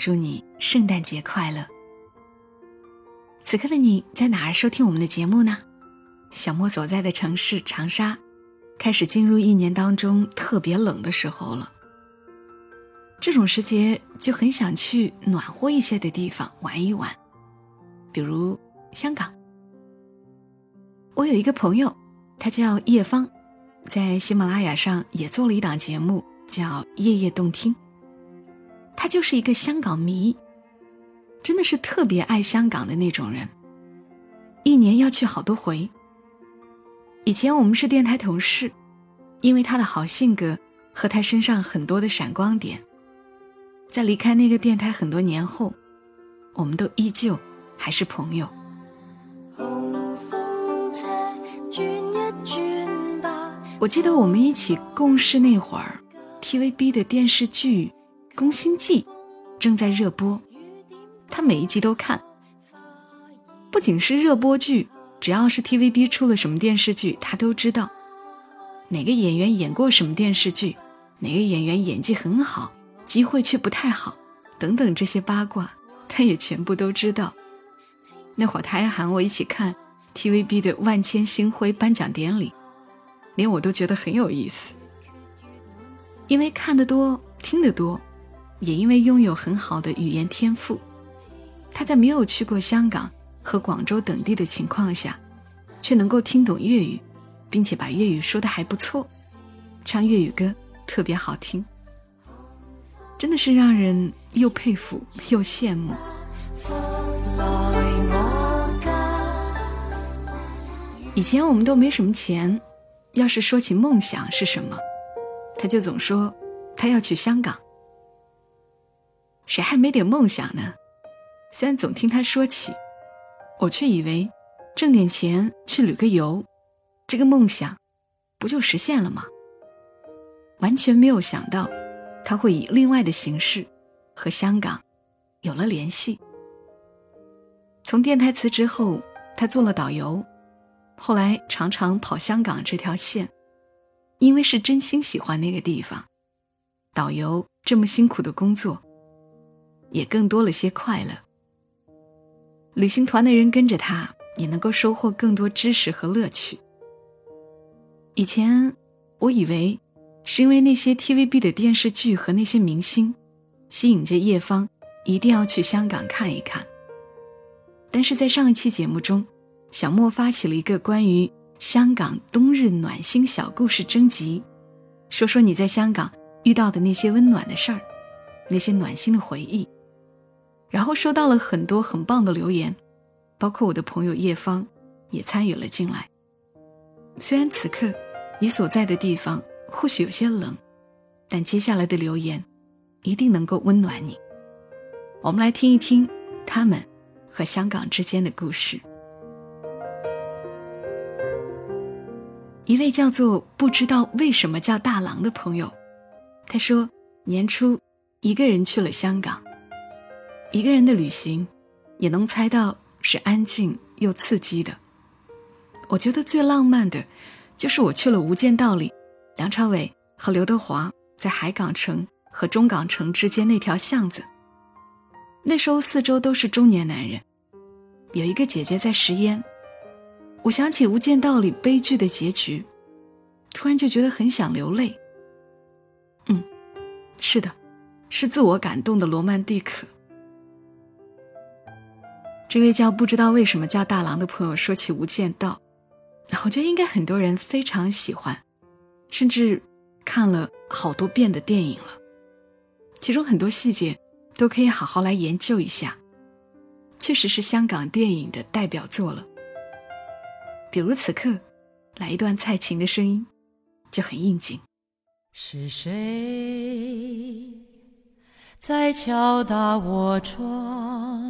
祝你圣诞节快乐。此刻的你在哪儿收听我们的节目呢？小莫所在的城市长沙，开始进入一年当中特别冷的时候了。这种时节就很想去暖和一些的地方玩一玩，比如香港。我有一个朋友，他叫叶芳，在喜马拉雅上也做了一档节目，叫《夜夜动听》。他就是一个香港迷，真的是特别爱香港的那种人，一年要去好多回。以前我们是电台同事，因为他的好性格和他身上很多的闪光点，在离开那个电台很多年后，我们都依旧还是朋友。我记得我们一起共事那会儿，TVB 的电视剧《宫心计》正在热播，他每一集都看。不仅是热播剧，只要是 TVB 出了什么电视剧，他都知道哪个演员演过什么电视剧，哪个演员演技很好，机会却不太好，等等这些八卦，他也全部都知道。那会儿他还喊我一起看 TVB 的万千星辉颁奖典礼。连我都觉得很有意思，因为看得多、听得多，也因为拥有很好的语言天赋，他在没有去过香港和广州等地的情况下，却能够听懂粤语，并且把粤语说的还不错，唱粤语歌特别好听，真的是让人又佩服又羡慕。以前我们都没什么钱。要是说起梦想是什么，他就总说他要去香港。谁还没点梦想呢？虽然总听他说起，我却以为挣点钱去旅个游，这个梦想不就实现了吗？完全没有想到他会以另外的形式和香港有了联系。从电台辞职后，他做了导游。后来常常跑香港这条线，因为是真心喜欢那个地方。导游这么辛苦的工作，也更多了些快乐。旅行团的人跟着他，也能够收获更多知识和乐趣。以前我以为是因为那些 TVB 的电视剧和那些明星，吸引着叶芳一定要去香港看一看。但是在上一期节目中。小莫发起了一个关于香港冬日暖心小故事征集，说说你在香港遇到的那些温暖的事儿，那些暖心的回忆。然后收到了很多很棒的留言，包括我的朋友叶芳也参与了进来。虽然此刻你所在的地方或许有些冷，但接下来的留言一定能够温暖你。我们来听一听他们和香港之间的故事。一位叫做不知道为什么叫大郎的朋友，他说年初一个人去了香港。一个人的旅行，也能猜到是安静又刺激的。我觉得最浪漫的，就是我去了《无间道》里，梁朝伟和刘德华在海港城和中港城之间那条巷子。那时候四周都是中年男人，有一个姐姐在食烟。我想起《无间道》里悲剧的结局，突然就觉得很想流泪。嗯，是的，是自我感动的罗曼蒂克。这位叫不知道为什么叫大郎的朋友说起《无间道》，我觉得应该很多人非常喜欢，甚至看了好多遍的电影了。其中很多细节都可以好好来研究一下，确实是香港电影的代表作了。比如此刻，来一段蔡琴的声音，就很应景。是谁在敲打我窗，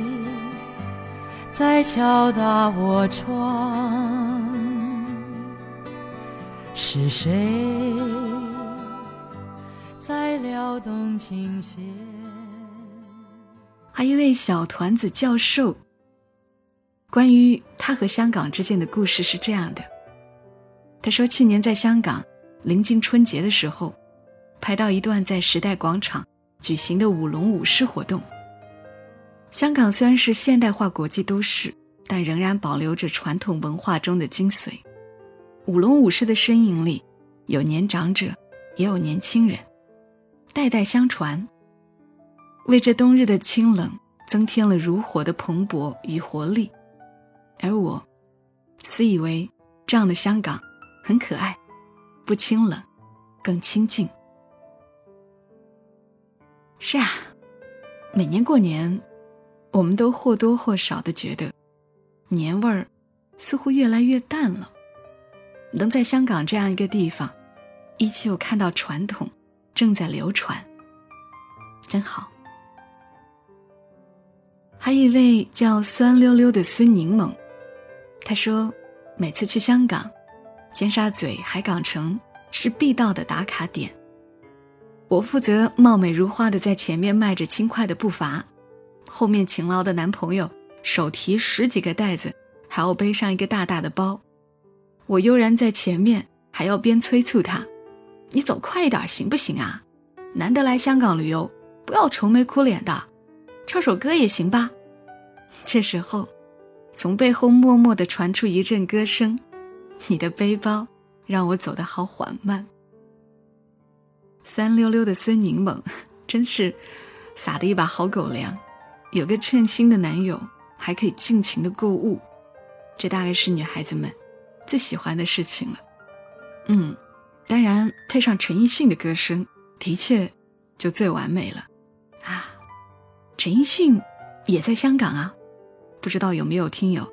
在敲打我窗？是谁在撩动琴弦？还一位小团子教授，关于他和香港之间的故事是这样的：他说，去年在香港临近春节的时候，拍到一段在时代广场。举行的舞龙舞狮活动。香港虽然是现代化国际都市，但仍然保留着传统文化中的精髓。舞龙舞狮的身影里，有年长者，也有年轻人，代代相传，为这冬日的清冷增添了如火的蓬勃与活力。而我，私以为这样的香港很可爱，不清冷，更亲近。是啊，每年过年，我们都或多或少的觉得，年味儿似乎越来越淡了。能在香港这样一个地方，依旧看到传统正在流传，真好。还有一位叫酸溜溜的孙柠檬，他说，每次去香港，尖沙咀海港城是必到的打卡点。我负责貌美如花的在前面迈着轻快的步伐，后面勤劳的男朋友手提十几个袋子，还要背上一个大大的包。我悠然在前面，还要边催促他：“你走快一点行不行啊？难得来香港旅游，不要愁眉苦脸的，唱首歌也行吧。”这时候，从背后默默地传出一阵歌声：“你的背包让我走得好缓慢。”酸溜溜的孙柠檬，真是撒的一把好狗粮。有个称心的男友，还可以尽情的购物，这大概是女孩子们最喜欢的事情了。嗯，当然配上陈奕迅的歌声，的确就最完美了啊！陈奕迅也在香港啊，不知道有没有听友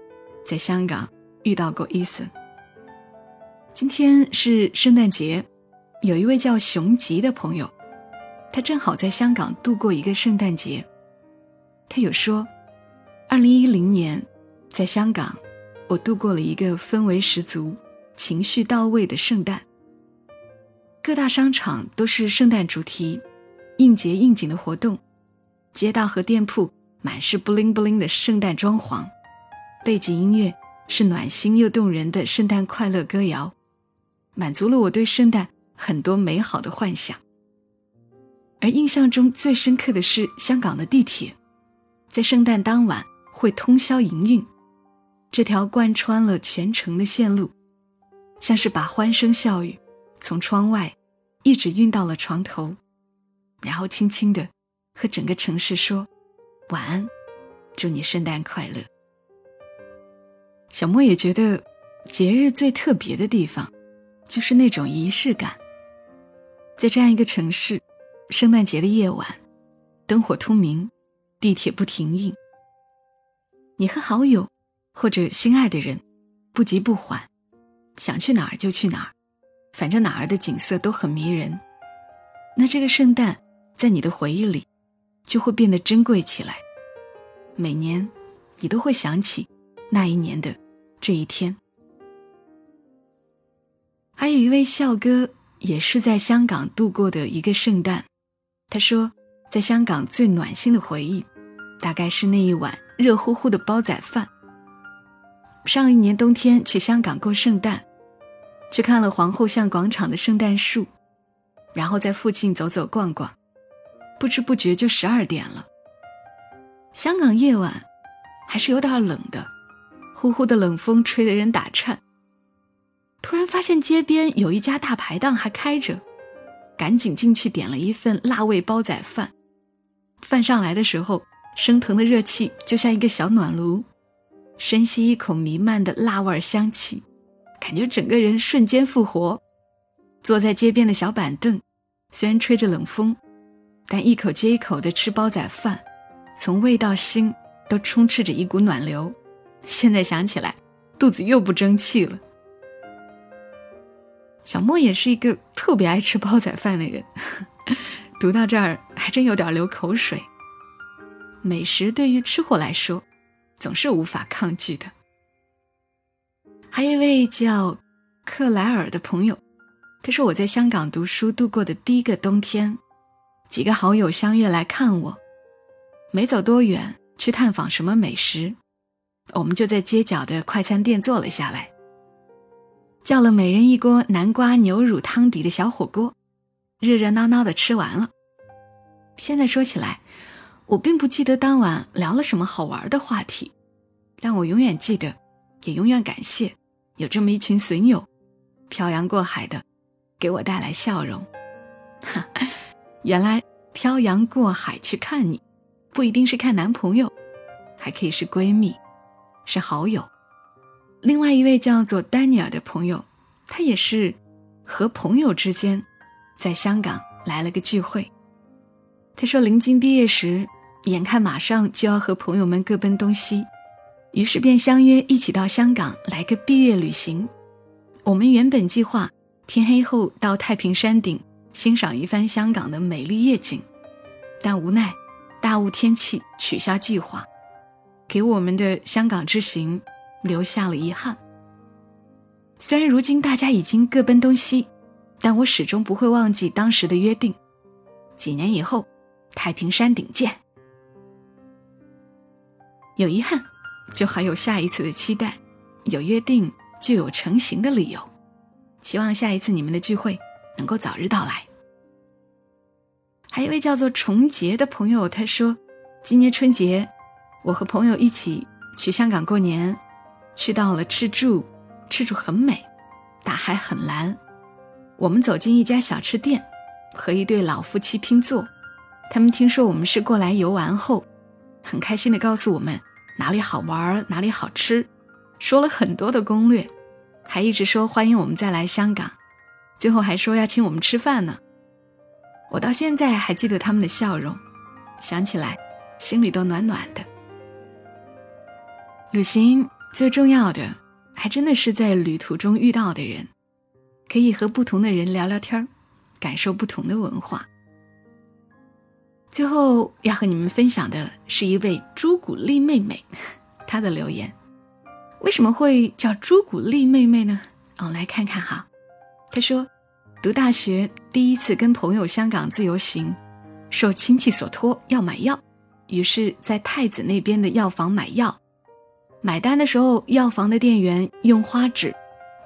在香港遇到过伊森？今天是圣诞节。有一位叫熊吉的朋友，他正好在香港度过一个圣诞节。他有说，二零一零年在香港，我度过了一个氛围十足、情绪到位的圣诞。各大商场都是圣诞主题，应节应景的活动，街道和店铺满是布灵布灵的圣诞装潢，背景音乐是暖心又动人的圣诞快乐歌谣，满足了我对圣诞。很多美好的幻想，而印象中最深刻的是香港的地铁，在圣诞当晚会通宵营运。这条贯穿了全城的线路，像是把欢声笑语从窗外一直运到了床头，然后轻轻的和整个城市说晚安，祝你圣诞快乐。小莫也觉得，节日最特别的地方，就是那种仪式感。在这样一个城市，圣诞节的夜晚，灯火通明，地铁不停运。你和好友或者心爱的人，不急不缓，想去哪儿就去哪儿，反正哪儿的景色都很迷人。那这个圣诞，在你的回忆里，就会变得珍贵起来。每年，你都会想起那一年的这一天。还有一位笑哥。也是在香港度过的一个圣诞，他说，在香港最暖心的回忆，大概是那一碗热乎乎的煲仔饭。上一年冬天去香港过圣诞，去看了皇后巷广场的圣诞树，然后在附近走走逛逛，不知不觉就十二点了。香港夜晚还是有点冷的，呼呼的冷风吹得人打颤。突然发现街边有一家大排档还开着，赶紧进去点了一份辣味煲仔饭，饭上来的时候，升腾的热气就像一个小暖炉，深吸一口弥漫的辣味香气，感觉整个人瞬间复活。坐在街边的小板凳，虽然吹着冷风，但一口接一口的吃煲仔饭，从胃到心都充斥着一股暖流。现在想起来，肚子又不争气了。小莫也是一个特别爱吃煲仔饭的人，读到这儿还真有点流口水。美食对于吃货来说，总是无法抗拒的。还有一位叫克莱尔的朋友，他说我在香港读书度过的第一个冬天，几个好友相约来看我，没走多远去探访什么美食，我们就在街角的快餐店坐了下来。叫了每人一锅南瓜牛乳汤底的小火锅，热热闹闹的吃完了。现在说起来，我并不记得当晚聊了什么好玩的话题，但我永远记得，也永远感谢有这么一群损友，漂洋过海的给我带来笑容。哈，原来漂洋过海去看你，不一定是看男朋友，还可以是闺蜜，是好友。另外一位叫做丹尼尔的朋友，他也是和朋友之间在香港来了个聚会。他说临近毕业时，眼看马上就要和朋友们各奔东西，于是便相约一起到香港来个毕业旅行。我们原本计划天黑后到太平山顶欣赏一番香港的美丽夜景，但无奈大雾天气取消计划，给我们的香港之行。留下了遗憾。虽然如今大家已经各奔东西，但我始终不会忘记当时的约定。几年以后，太平山顶见。有遗憾，就还有下一次的期待；有约定，就有成行的理由。希望下一次你们的聚会能够早日到来。还有一位叫做重杰的朋友，他说：“今年春节，我和朋友一起去香港过年。”去到了赤柱，赤柱很美，大海很蓝。我们走进一家小吃店，和一对老夫妻拼座。他们听说我们是过来游玩后，很开心的告诉我们哪里好玩，哪里好吃，说了很多的攻略，还一直说欢迎我们再来香港，最后还说要请我们吃饭呢。我到现在还记得他们的笑容，想起来心里都暖暖的。旅行。最重要的，还真的是在旅途中遇到的人，可以和不同的人聊聊天感受不同的文化。最后要和你们分享的是一位朱古力妹妹，她的留言。为什么会叫朱古力妹妹呢？我们来看看哈。她说，读大学第一次跟朋友香港自由行，受亲戚所托要买药，于是，在太子那边的药房买药。买单的时候，药房的店员用花纸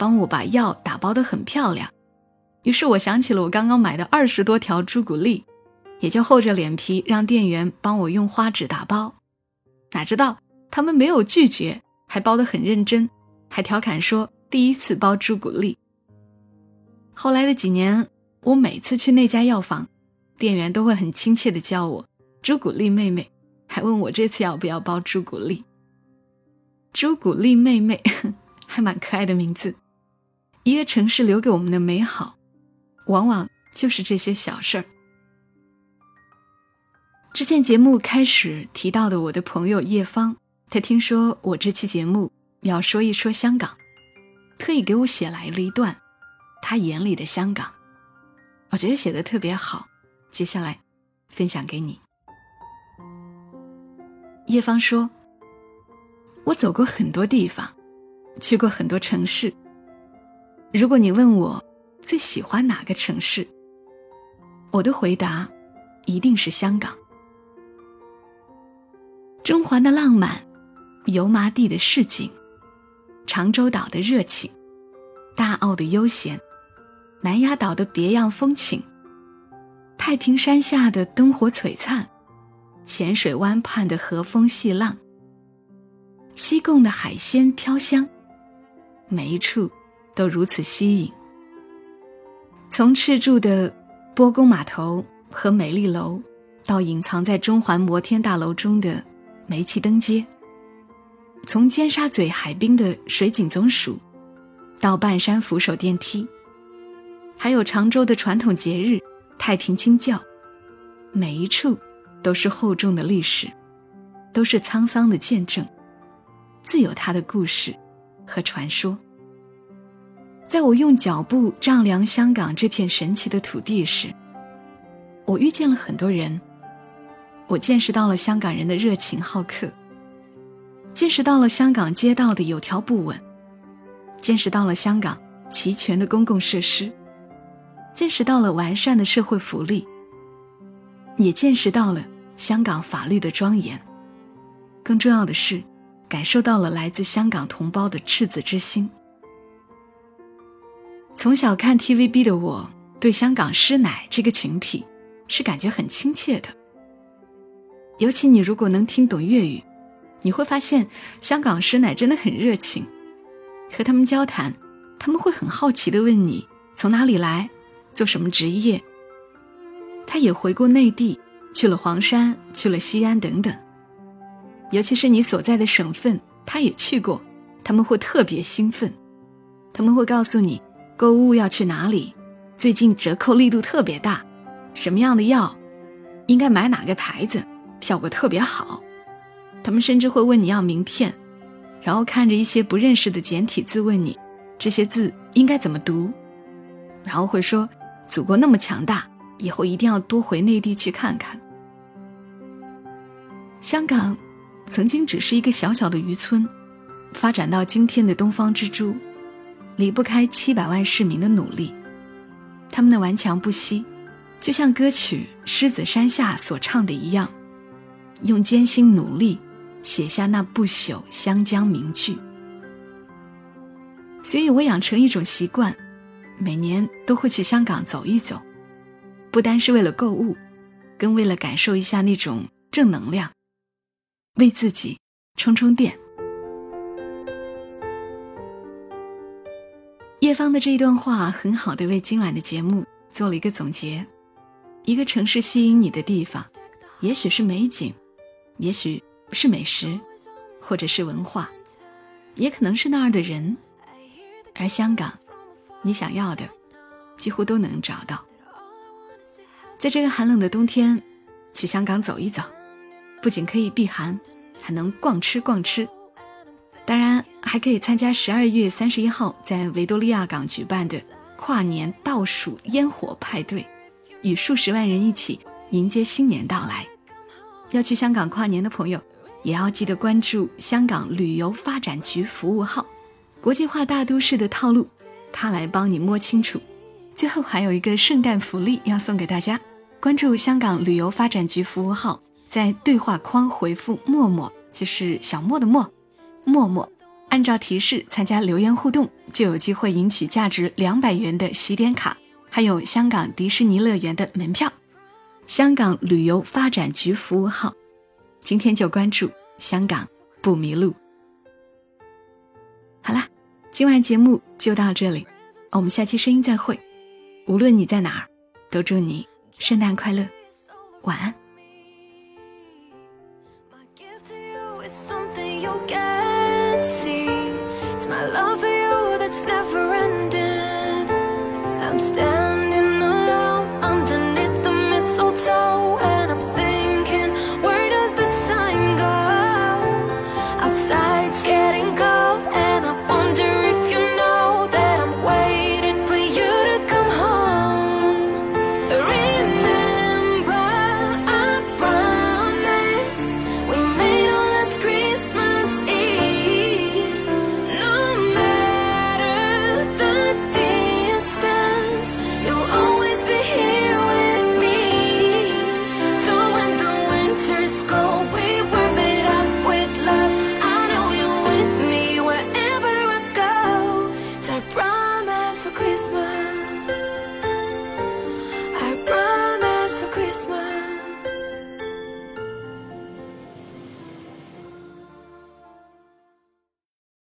帮我把药打包的很漂亮，于是我想起了我刚刚买的二十多条朱古力，也就厚着脸皮让店员帮我用花纸打包。哪知道他们没有拒绝，还包得很认真，还调侃说第一次包朱古力。后来的几年，我每次去那家药房，店员都会很亲切的叫我朱古力妹妹，还问我这次要不要包朱古力。朱古力妹妹，还蛮可爱的名字。一个城市留给我们的美好，往往就是这些小事儿。之前节目开始提到的我的朋友叶芳，她听说我这期节目要说一说香港，特意给我写来了一段她眼里的香港，我觉得写的特别好，接下来分享给你。叶芳说。我走过很多地方，去过很多城市。如果你问我最喜欢哪个城市，我的回答一定是香港。中环的浪漫，油麻地的市井，长洲岛的热情，大澳的悠闲，南丫岛的别样风情，太平山下的灯火璀璨，浅水湾畔的和风细浪。西贡的海鲜飘香，每一处都如此吸引。从赤柱的波公码头和美丽楼，到隐藏在中环摩天大楼中的煤气灯街，从尖沙咀海滨的水井总署，到半山扶手电梯，还有常州的传统节日太平清教，每一处都是厚重的历史，都是沧桑的见证，自有它的故事和传说。在我用脚步丈量香港这片神奇的土地时，我遇见了很多人。我见识到了香港人的热情好客，见识到了香港街道的有条不紊，见识到了香港齐全的公共设施，见识到了完善的社会福利，也见识到了香港法律的庄严。更重要的是，感受到了来自香港同胞的赤子之心。从小看 TVB 的我，对香港师奶这个群体是感觉很亲切的。尤其你如果能听懂粤语，你会发现香港师奶真的很热情。和他们交谈，他们会很好奇的问你从哪里来，做什么职业。他也回过内地，去了黄山，去了西安等等。尤其是你所在的省份，他也去过，他们会特别兴奋。他们会告诉你购物要去哪里，最近折扣力度特别大，什么样的药，应该买哪个牌子。效果特别好，他们甚至会问你要名片，然后看着一些不认识的简体字问你这些字应该怎么读，然后会说祖国那么强大，以后一定要多回内地去看看。香港曾经只是一个小小的渔村，发展到今天的东方之珠，离不开七百万市民的努力，他们的顽强不息，就像歌曲《狮子山下》所唱的一样。用艰辛努力写下那不朽湘江名句，所以我养成一种习惯，每年都会去香港走一走，不单是为了购物，更为了感受一下那种正能量，为自己充充电。叶芳的这一段话很好的为今晚的节目做了一个总结：一个城市吸引你的地方，也许是美景。也许是美食，或者是文化，也可能是那儿的人。而香港，你想要的，几乎都能找到。在这个寒冷的冬天，去香港走一走，不仅可以避寒，还能逛吃逛吃。当然，还可以参加十二月三十一号在维多利亚港举办的跨年倒数烟火派对，与数十万人一起迎接新年到来。要去香港跨年的朋友，也要记得关注香港旅游发展局服务号，国际化大都市的套路，他来帮你摸清楚。最后还有一个圣诞福利要送给大家，关注香港旅游发展局服务号，在对话框回复“默默”，就是小莫的莫，默默，按照提示参加留言互动，就有机会赢取价值两百元的喜点卡，还有香港迪士尼乐园的门票。香港旅游发展局服务号，今天就关注香港不迷路。好啦，今晚节目就到这里，我们下期声音再会。无论你在哪儿，都祝你圣诞快乐，晚安。